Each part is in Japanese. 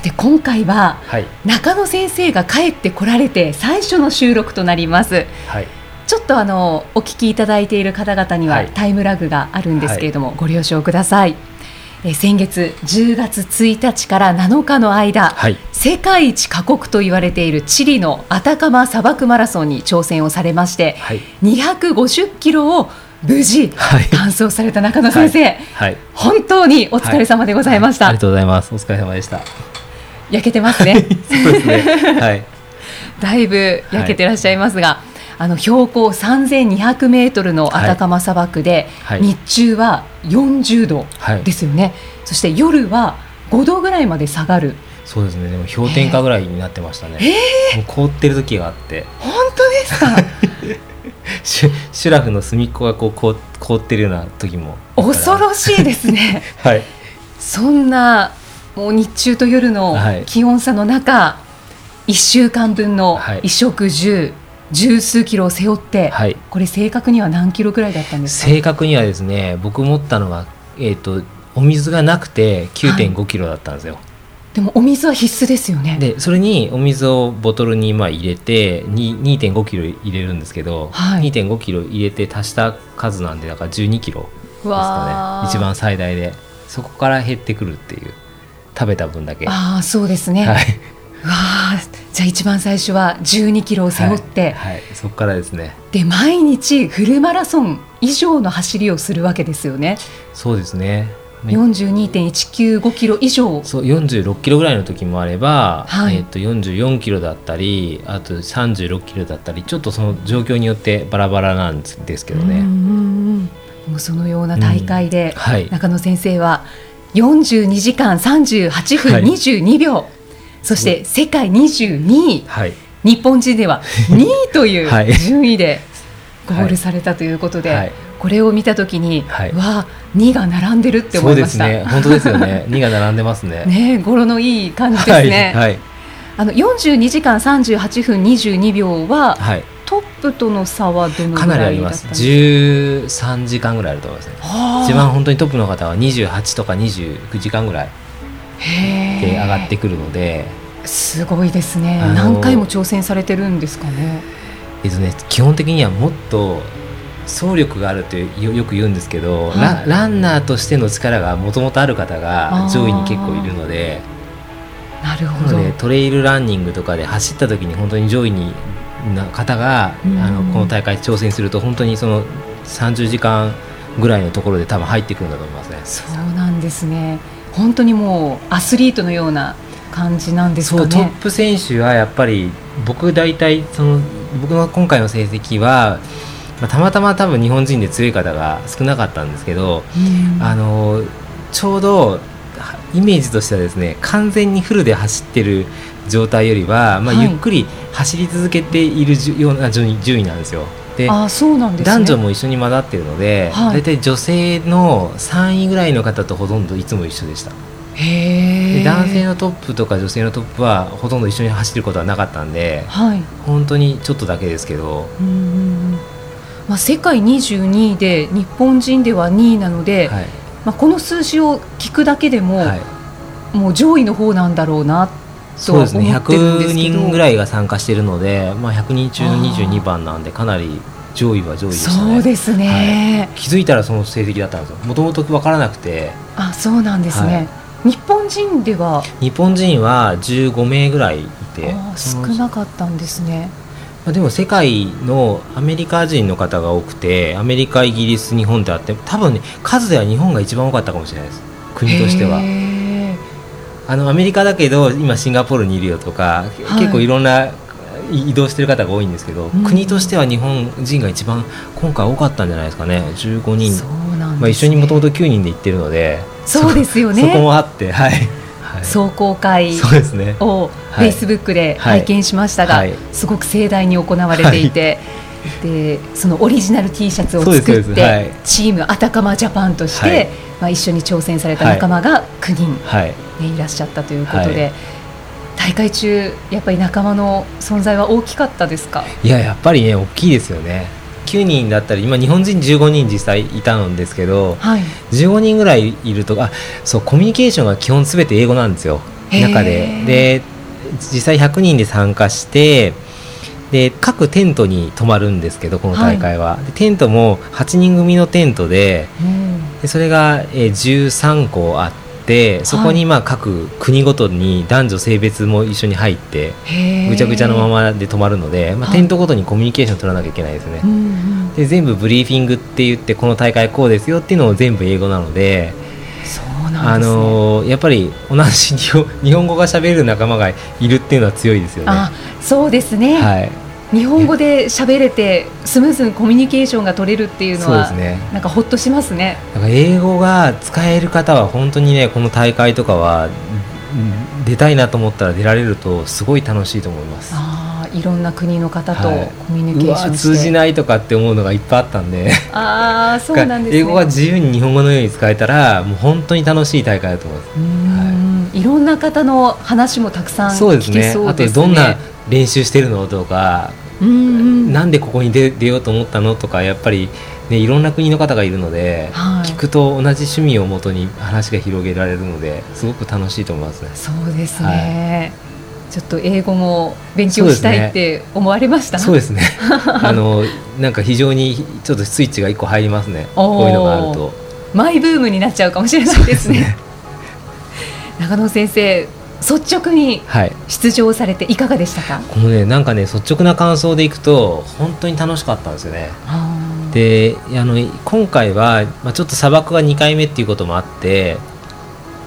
さて今回は、はい、中野先生が帰ってこられて最初の収録となります、はい、ちょっとあのお聞きいただいている方々にはタイムラグがあるんですけれども、ご了承ください。え先月10月1日から7日の間、はい、世界一過酷と言われているチリのアタカマ砂漠マラソンに挑戦をされまして、はい、250キロを無事、完走された中野先生、はい、本当にお疲れ様でございました、ありがとうございます。お疲れ様でした焼けてますね。そうですね。はい。だいぶ焼けてらっしゃいますが、あの標高3200メートルのアタカマ砂漠で、はい、日中は40度ですよね、はい、そして夜は5度ぐらいまで下がる。そうですね。でも氷点下ぐらいになってましたね、えー、もう凍ってる時があって。本当ですか？シュラフの隅っこがこう凍凍ってるような時も恐ろしいですね。はい。そんなもう日中と夜の気温差の中、はい、1週間分の衣食住、十数キロを背負って、はい、これ正確には何キロぐらいだったんですか？正確にはですね僕持ったのは、えーと、お水がなくて9.5キロだったんですよ、はい、でもお水は必須ですよね。でそれにお水をボトルにまあ入れて2.5キロ入れるんですけど、はい、2.5キロ入れて足した数なんでだから12キロですかね。一番最大で。そこから減ってくるっていう食べた分だけ。ああそうですね、はい。わあじゃあ一番最初は12キロを背負って、はい、はい、そこからですね。で毎日フルマラソン以上の走りをするわけですよね。そうですね。42.195キロ以上。そう46キロぐらいの時もあれば、はい、えー、と44キロだったりあと36キロだったりちょっとその状況によってバラバラなんですけどね。うんもうそのような大会で、中野先生は42時間38分22秒、はい。そして世界22位、はい、日本人では 2位という順位でゴールされたということで、はい、これを見たときに、はい、わあ2が並んでるって思いました。ね、本当ですよね。2が並んでますね。ね語呂のいい感じですね。はい、あの42時間38分22秒は、はい、プとの差はどのか？なりあります。13時間ぐらいあると思いますね。一番本当にトップの方は28とか29時間ぐらいで上がってくるので。すごいですね。何回も挑戦されてるんですかね？えっとね基本的にはもっと走力があるってよく言うんですけど、はい、ラランナーとしての力がもともとある方が上位に結構いるので。なるほど。でトレイルランニングとかで走った時に本当に上位にな方が、うん、あのこの大会挑戦すると本当にその30時間ぐらいのところで多分入ってくるんだと思いますね。そうなんですね本当にもうアスリートのような感じなんですかね。トップ選手はやっぱり僕大体その僕の今回の成績は、まあ、たまたま多分日本人で強い方が少なかったんですけど、あのちょうどイメージとしてはですね完全にフルで走ってる状態よりは、まあ、ゆっくり走り続けているような順位順位なんですよ。であそうなんです、ね、男女も一緒に混ざってるので、はい、大体女性の3位ぐらいの方とほとんどいつも一緒でした。で男性のトップとか女性のトップはほとんど一緒に走ることはなかったんで、はい、本当にちょっとだけですけど。まあ、世界22位で日本人では2位なので、はい、まあ、この数字を聞くだけでも、はい、もう上位の方なんだろうなっそうですね。100人ぐらいが参加しているので、まあ、100人中の22番なんでかなり上位は上位でしたね。そうですね、はい、気づいたらその成績だったんですよ。もともと分からなくて。あそうなんですね、日本人では？日本人は15名ぐらいいて。少なかったんですね。でも世界のアメリカ人の方が多くてアメリカイギリス日本ってあって多分ね数では日本が一番多かったかもしれないです。国としてはあのアメリカだけど今シンガポールにいるよとか、はい、結構いろんな移動してる方が多いんですけど、うん、国としては日本人が一番今回多かったんじゃないですかね。15人、ね、まあ、一緒にもともと9人で行ってるので。そうですよね。そこもあってはい、は壮行会をフェイスブックで拝見しましたが、すごく盛大に行われていて。でそのオリジナル T シャツを作って、はい、チームあたかまジャパンとして、はい、まあ、一緒に挑戦された仲間が9人、ね、い、らっしゃったということで、大会中やっぱり仲間の存在は大きかったですか？いややっぱりね大きいですよね。9人だったり今日本人15人実際いたんですけど、はい、15人ぐらいいるとあそうコミュニケーションが基本すべて英語なんですよ中で。で実際100人で参加してで各テントに泊まるんですけどこの大会は、はい、テントも8人組のテントでうん、でそれが、え13個あってそこにまあ各国ごとに男女性別も一緒に入ってぐちゃぐちゃのままで泊まるので、まあ、テントごとにコミュニケーション取らなきゃいけないですね、で全部ブリーフィングって言ってこの大会こうですよっていうのを全部英語なので。あのやっぱり同じ日本 語が喋る仲間がいるっていうのは強いですよね。そうですね、はい、日本語で喋れてスムーズにコミュニケーションが取れるっていうのはそうです、ね、なんかほっとしますね。だから英語が使える方は本当にねこの大会とかは出たいなと思ったら出られるとすごい楽しいと思います。あいろんな国の方とコミュニケーションして、はい、通じないとかって思うのがいっぱいあったんで。ああそうなんです、ね、英語が自由に日本語のように使えたらもう本当に楽しい大会だと思います、はい、いろんな方の話もたくさん聞けそうですね、ね、あとどんな練習してるのとかうんうん、なんでここに出出ようと思ったのとかやっぱり、ね、いろんな国の方がいるので、はい、聞くと同じ趣味をもとに話が広げられるのですごく楽しいと思いますね。そうですね、はいちょっと英語も勉強したいって思われました？そうですね。あのなんか非常にちょっとスイッチが一個入りますね。こういうのがあると。マイブームになっちゃうかもしれないですね、ね、中野先生率直に出場されていかがでしたか、はい、このねなんかね率直な感想でいくと本当に楽しかったんですよね。であの今回は、まあ、ちょっと砂漠が2回目っていうこともあって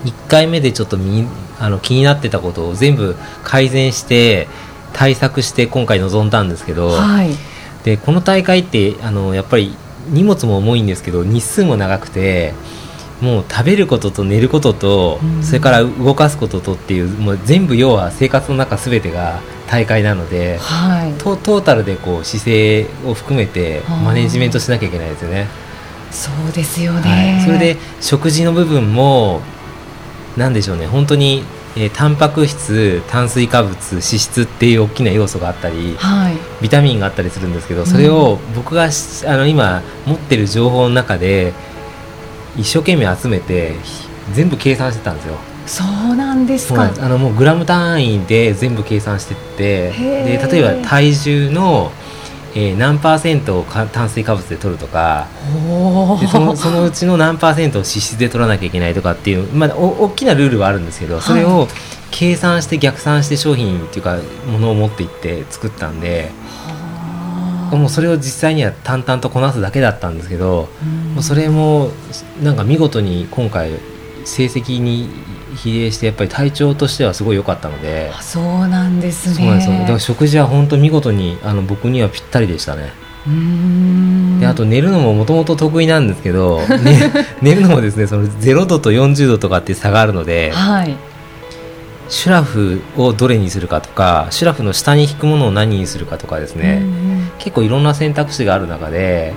1回目でちょっとみあの気になってたことを全部改善して対策して今回臨んだんですけど、はい、でこの大会ってあのやっぱり荷物も重いんですけど日数も長くてもう食べることと寝ることと、うん、それから動かすこととっていうもう全部要は生活の中すべてが大会なので、はい、トータルでこう姿勢を含めてマネジメントしなきゃいけないですよね。そうですよね、はい、それで食事の部分も何でしょうね。本当に、えー、タンパク質炭水化物脂質っていう大きな要素があったり、はい、ビタミンがあったりするんですけどそれを僕が、うん、あの今持ってる情報の中で一生懸命集めて全部計算してたんですよ。そうなんですか。あのもうグラム単位で全部計算してってで例えば体重の、えー、何パーセントを炭水化物で取るとかでそのそのうちの何パーセントを脂質で取らなきゃいけないとかっていう、まあ、お大きなルールはあるんですけどそれを計算して逆算して商品っていうかものを持っていって作ったんで。もうそれを実際には淡々とこなすだけだったんですけど、もうそれもなんか見事に今回成績に比例してやっぱり体調としてはすごい良かったので。そうなんですね。そうなんですよ。だから食事は本当見事にあの僕にはぴったりでしたね。であと寝るのももともと得意なんですけど、ね、寝るのもですねその0度と40度とかって差があるので、はい、シュラフをどれにするかとかシュラフの下に引くものを何にするかとかですね、結構いろんな選択肢がある中で、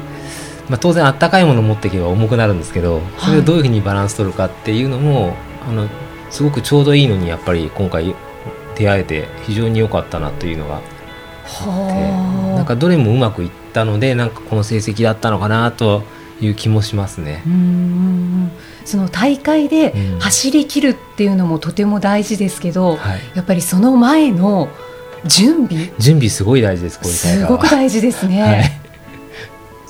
まあ、当然あったかいものを持っていけば重くなるんですけどそれをどういうふうにバランス取るかっていうのも、はい、あのすごくちょうどいいのにやっぱり今回出会えて非常に良かったなというのがあって。なんかどれもうまくいったのでなんかこの成績だったのかなという気もしますね。その大会で走り切るっていうのもとても大事ですけど、うんはい、やっぱりその前の準備？準備すごい大事ですすごく大事ですね、はい、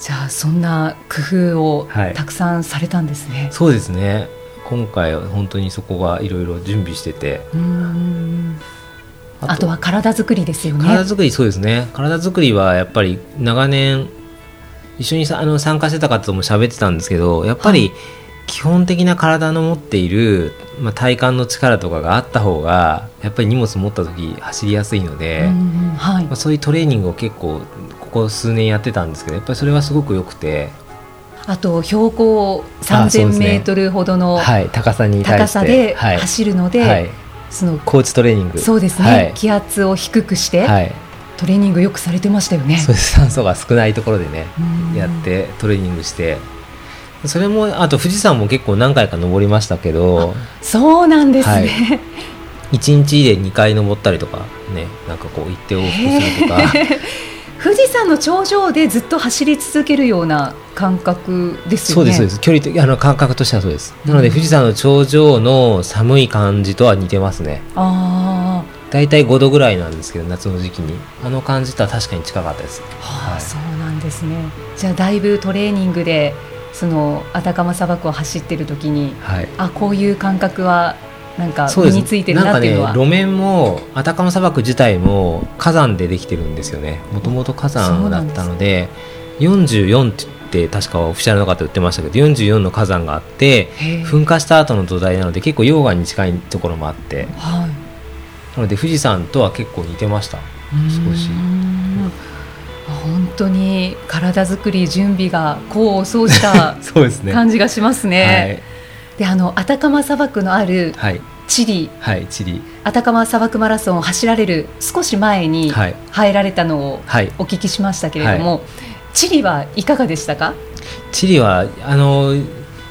じゃあそんな工夫をたくさんされたんですね、はい、そうですね今回は本当にそこがいろいろ準備してて。あとは体作りですよね。体作りそうですね。体作りはやっぱり長年一緒にあの参加してた方とも喋ってたんですけどやっぱり、基本的な体の持っている、まあ、体幹の力とかがあった方がやっぱり荷物持った時走りやすいので、はい。まあ、そういうトレーニングを結構ここ数年やってたんですけどやっぱりそれはすごく良くてあと標高3000メートルほどの、はい、高さに高さで走るので、はい、そのコーチトレーニング。そうですね、気圧を低くして、トレーニングよくされてましたよね。そうです。酸素が少ないところでねやってトレーニングして。それもあと富士山も結構何回か登りましたけどそうなんですね、はい、1日で2回登ったりとかねなんかこう行って往復するとか 富士山の頂上でずっと走り続けるような感覚ですよね。そうです距離とあの感覚としてはそうです。なので、富士山の頂上の寒い感じとは似てますね。ああ。大体5度ぐらいなんですけど夏の時期にあの感じとは確かに近かったです。はあ、はい、そうなんですね。じゃあだいぶトレーニングでそのアタカマ砂漠を走ってる時に、はい、あこういう感覚はなんか身についてるなっていうのは、ね、路面もアタカマ砂漠自体も火山でできてるんですよね。もともと火山だったのでで44って確かオフィシャルの方言ってましたけど44の火山があって噴火した後の土台なので結構溶岩に近いところもあって、はい、なので富士山とは結構似てました。少し。本当に体作り準備が功を奏した 感じがしますね。であのアタカマ砂漠のあるチリ、はい、チリ。アタカマ砂漠マラソンを走られる少し前に入られたのをお聞きしましたけれども、はい、チリはいかがでしたか？チリはあの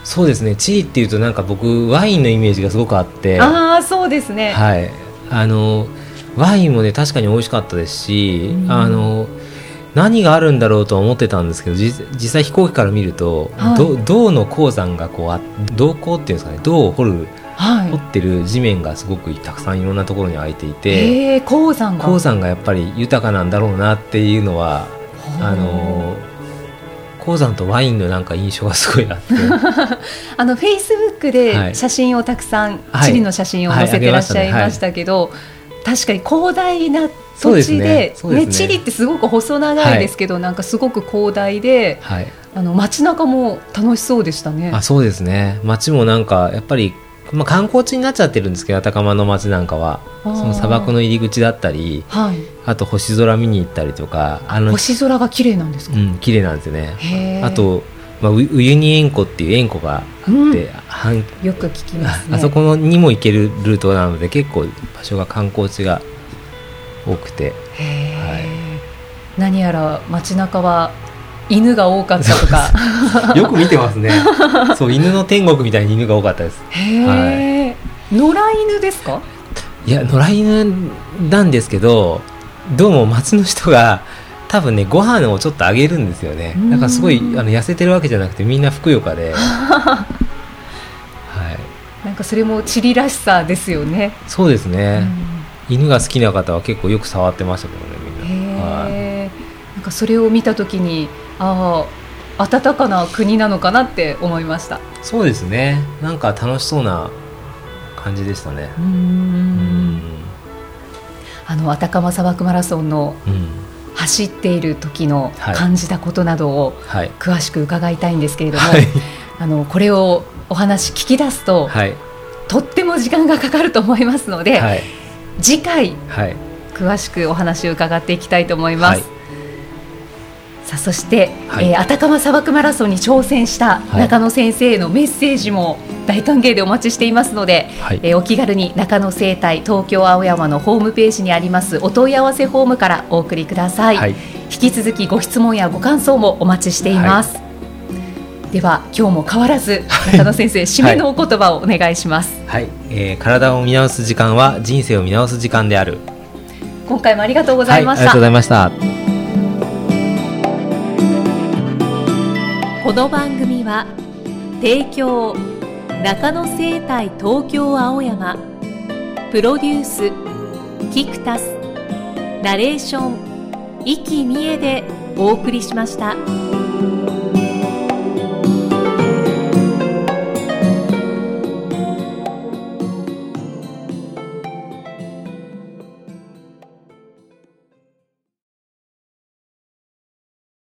そうですね。チリっていうとなんか僕ワインのイメージがすごくあって。ああそうですね。はい。あのワインもね確かに美味しかったですし、うん、あの何があるんだろうと思ってたんですけど実際飛行機から見ると、はい、銅の鉱山がこう銅鉱っていうんですかね銅を掘る、はい、掘ってる地面がすごくたくさんいろんなところに空いていて、えー、鉱山が。鉱山がやっぱり豊かなんだろうなっていうのはあの鉱山とワインのなんか印象がすごいあって。あのフェイスブックで写真をたくさん、はい、チリの写真を載せてらっしゃいましたけど、確かに広大な土地でね、ねね、チリってすごく細長いですけど、はい、なんかすごく広大で、はい、あの街中も楽しそうでしたね。あそうですね。街もなんかやっぱりまあ、観光地になっちゃってるんですけど高間の街なんかは。その砂漠の入り口だったり、はい、あと星空見に行ったりとかあの星空が綺麗なんですか、うん、綺麗なんですよね。あと、まあ、ウユニ塩湖っていう塩湖があって、うん、よく聞きます、ね、あそこにも行けるルートなので結構場所が観光地が多くて、はい、何やら街中は犬が多かったとか。よく見てますね。そう犬の天国みたいに犬が多かったです。へえ、野良犬ですか？いや野良犬なんですけどどうも町の人が多分ねご飯をちょっとあげるんですよね。だからすごいあの痩せてるわけじゃなくてみんなふくよかで。はい。なんかそれもチリらしさですよね。そうですね、犬が好きな方は結構よく触ってましたけどねみんな。はい、なんかそれを見た時にああ暖かな国なのかなって思いました。そうですね。なんか楽しそうな感じでしたね。うん。あのアタカマ砂漠マラソンの、走っている時の感じたことなどを詳しく伺いたいんですけれども、はい、あのこれをお話聞き出すと、はい、とっても時間がかかると思いますので、はい、次回、詳しくお話を伺っていきたいと思います。さあそして、はい、えー、アタカマ砂漠マラソンに挑戦した中野先生へのメッセージも大歓迎でお待ちしていますので、はい、えー、お気軽に中野生態東京青山のホームページにありますお問い合わせフォームからお送りください、はい、引き続きご質問やご感想もお待ちしています、では今日も変わらず中野先生、締めのお言葉をお願いします。はい、えー、体を見直す時間は人生を見直す時間である。今回もありがとうございました、ありがとうございました。この番組は提供中野生態東京青山プロデュースキクタスナレーション生きみえでお送りしました。